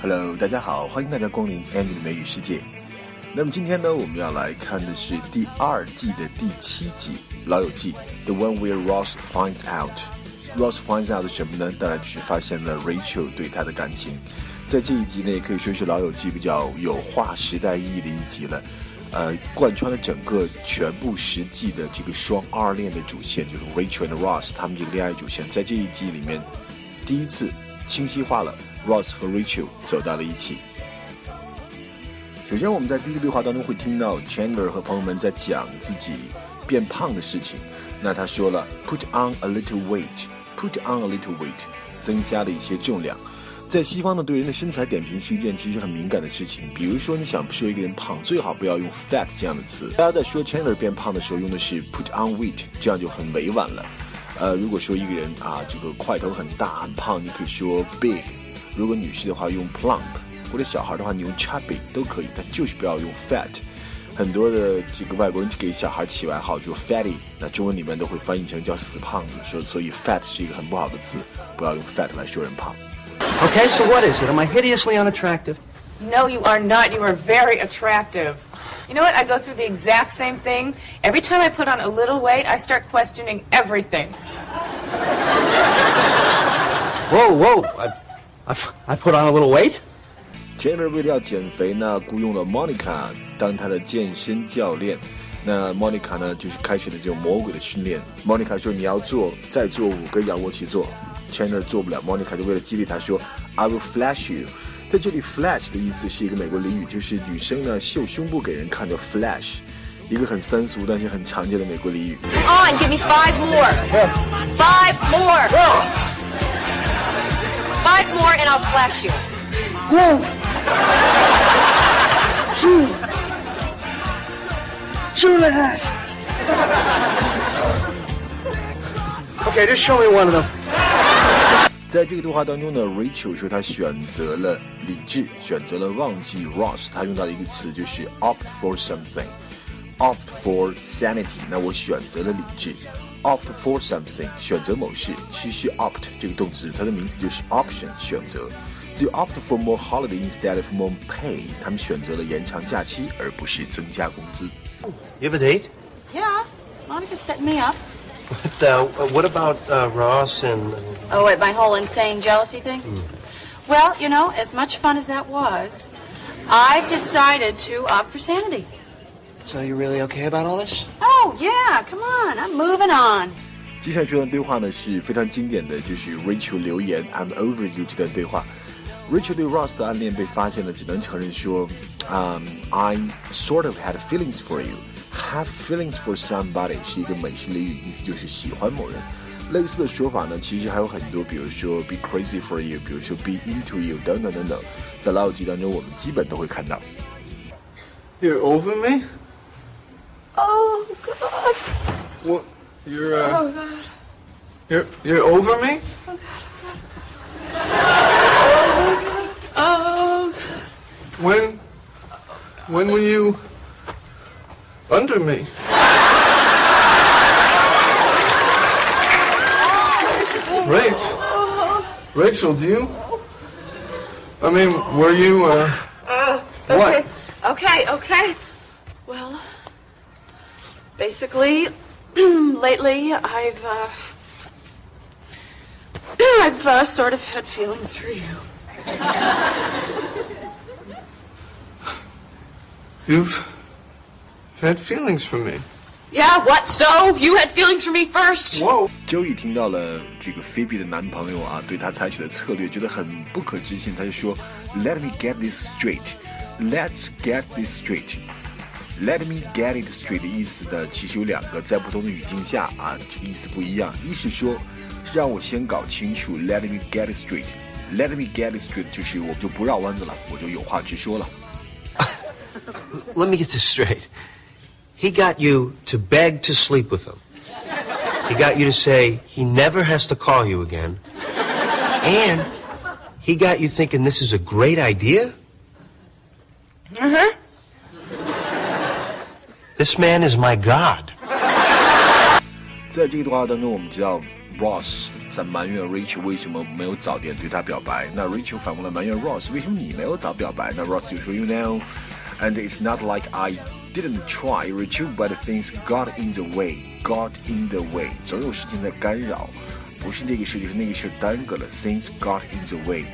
Hello，大家好，欢迎大家光临 Andy 的美语世界。那么今天呢，我们要来看的是第二季的第七集《老友记》，The one where Ross finds out。Ross finds out 什么呢？当然就是发现了 Rachel 对他的感情。在这一集呢，也可以说是《老友记》比较有划时代意义的一集了。呃，贯穿了整个全部十季的这个双二恋的主线，就是 Rachel and Ross 他们这个恋爱主线，在这一集里面第一次清晰化了，Ross 和 Rachel 走到了一起。首先，我们在第一个对话当中会听到 Chandler 和朋友们在讲自己变胖的事情。那他说了，put on a little weight，put on a little weight，增加了一些重量。在西方呢，对人的身材点评是一件其实很敏感的事情。比如说，你想说一个人胖，最好不要用 fat 这样的词。大家在说 Chandler 变胖的时候，用的是 put on weight，这样就很委婉了。呃，如果说一个人啊，这个块头很大很胖，你可以说 big；如果女士的话，用 plump；或者小孩的话，你用 chubby 都可以，但就是不要用 fat。很多的这个外国人给小孩起外号就 fatty，那中文里面都会翻译成叫死胖子，说所以 fat 是一个很不好的词，不要用 fat 来说人胖。Okay, so what is it? Am I hideously unattractive? No, you are not. You are very attractive. You know what? I go through the exact same thing. Every time I put on a little weight, I start questioning everything. Whoa, whoa. I, I, I put on a little weight? Chandler 为了要减肥呢，雇佣了 Monica 当他的健身教练。那 Monica 呢，就是开始了这种魔鬼的训练。Monica 说：“你要做，再做五个仰卧起坐。” Chandler 做不了，Monica 就为了激励他说：“I will flash you。”在这里，flash 的意思是一个美国俚语，就是女生呢秀胸部给人看叫 flash，一个很三俗但是很常见的美国俚语。 On, give me five more. Five more. Five more, and I'll flash you. Two and a half. Okay, just show me one of them. 在这个对话当中呢，Rachel 说她选择了理智，选择了忘记 Ross。她用到的一个词就是 opt for something，opt for sanity。那我选择了理智，opt for something，选择某事。其实 opt 这个动词，它的名字就是 option，选择。就 opt for more holiday instead of more pay，他们选择了延长假期，而不是增加工资。 You have a date? Yeah, Monica set me up. But, uh, what about uh, Ross and. Oh, wait, my whole insane jealousy thing? Well, you know, as much fun as that was, I've decided to opt for sanity. So you're really okay about all this? Oh, yeah, come on, I'm moving on. 接下来这段对话呢是非常经典的，就是 Rachel 留言 "I'm over you" 这段对话。Rachel 对 Ross 的暗恋被发现了，只能承认说，嗯、i sort of had feelings for you。Have feelings for somebody 是一个美式俚语，意思就是喜欢某人。类似的说法呢，其实还有很多，比如说 be crazy for you，比如说 be into you 等等等等，在老友记当中我们基本都会看到。 You're over me? Oh, God. What? You're uh, Oh, God. you're you're over me? Oh, God. Oh God. Oh God. When? When were you under me? Rach, Rachel, do you? I mean, were you uh? What? Okay, okay. Well, basically, lately I've, uh, I've uh, sort of had feelings for you. You've had feelings for me. Yeah, what? So you had feelings for me first? Whoa. Joey 听到了这个 Phoebe 的男朋友啊对她采取的策略，觉得很不可置信，他就说：“Let me get this straight. Let's get this straight. Let me get it straight” 的意思呢，其实有两个，在不同的语境下啊，这个意思不一样。一是说，让我先搞清楚，Let me get it straight. Let me get it straight 就是我就不绕弯子了，我就有话直说了。 Let me get this straight. He got you to beg to sleep with him. He got you to say he never has to call you again. And he got you thinking this is a great idea? Uh-huh. This man is my god. 在这个对话当中，我们知道 Ross 在埋怨 Rachel 为什么没有早点对他表白。那 Rachel 反过来埋怨 Ross 为什么你没有早表白？那 Ross 就说 You know, and it's not like I didn't try, Rachel, but things got in the way, got in the way。总有事情在干扰，不是这个事就是那个事耽搁了，things got in the way。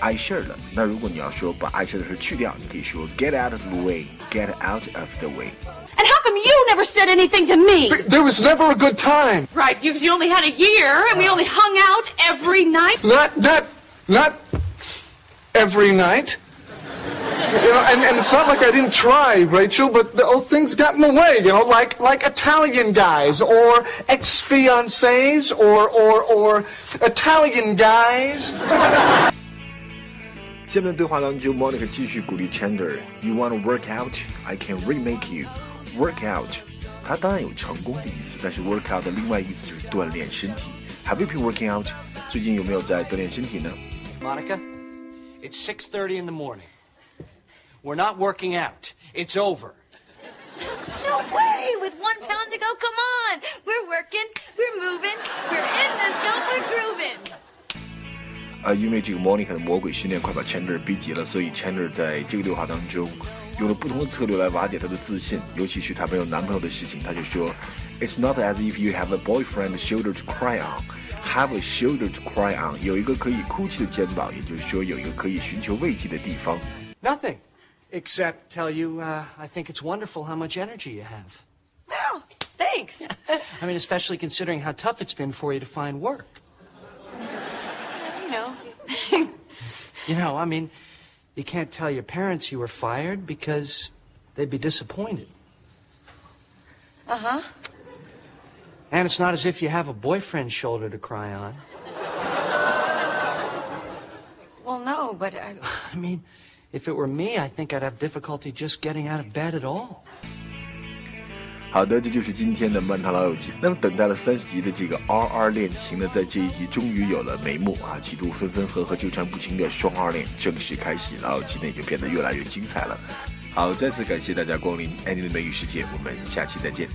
碍事儿了。那如果你要说把碍事儿的事去掉，你可以说 get out of the way，get out of the way。 And how come you never said anything to me? There was never a good time. Right, because you only had a year and we only hung out every night. Not, not, not every night. You know, and, and it's not like I didn't try, Rachel, but the, oh, things got in the way, you know, like, like Italian guys, or ex-fiancés, or, or, or Italian guys. 下面的对话当中，Monica 继续鼓励 Chandler：“You want to work out? I can remake you. Work out，它当然有成功的意思，但是 work out 的另外意思就是锻炼身体。Have you been working out？最近有没有在锻炼身体呢？ Monica, it's 6:30 in the morning. We're not working out. It's over. No way! With one pound to go, come on! We're working, we're moving, we're in the zone, we're grooving. 呃，因为这个 Monica 的魔鬼训练快把 Chandler 逼急了，所以 Chandler 在这个对话当中用了不同的策略来瓦解他的自信，尤其是他没有男朋友的事情，他就说：“It's not as if you have a boyfriend shoulder to cry on, have a shoulder to cry on。”有一个可以哭泣的肩膀，也就是说有一个可以寻求慰藉的地方。 Nothing, except tell you uh, I think it's wonderful how much energy you have. Well, thanks. I mean, especially considering how tough it's been for you to find work. You know, I mean, you can't tell your parents you were fired because they'd be disappointed. uh huh. And it's not as if you have a boyfriend's shoulder to cry on. Well, no, but I, I mean, if it were me, I think I'd have difficulty just getting out of bed at all. 好的，这就是今天的《曼塔老友记》。那么，等待了三十集的这个 R R 恋情呢，在这一集终于有了眉目啊！几度分分合合、纠缠不清的双 R 恋正式开始，老友记呢也就变得越来越精彩了。好，再次感谢大家光临 Andy 的美语世界，我们下期再见。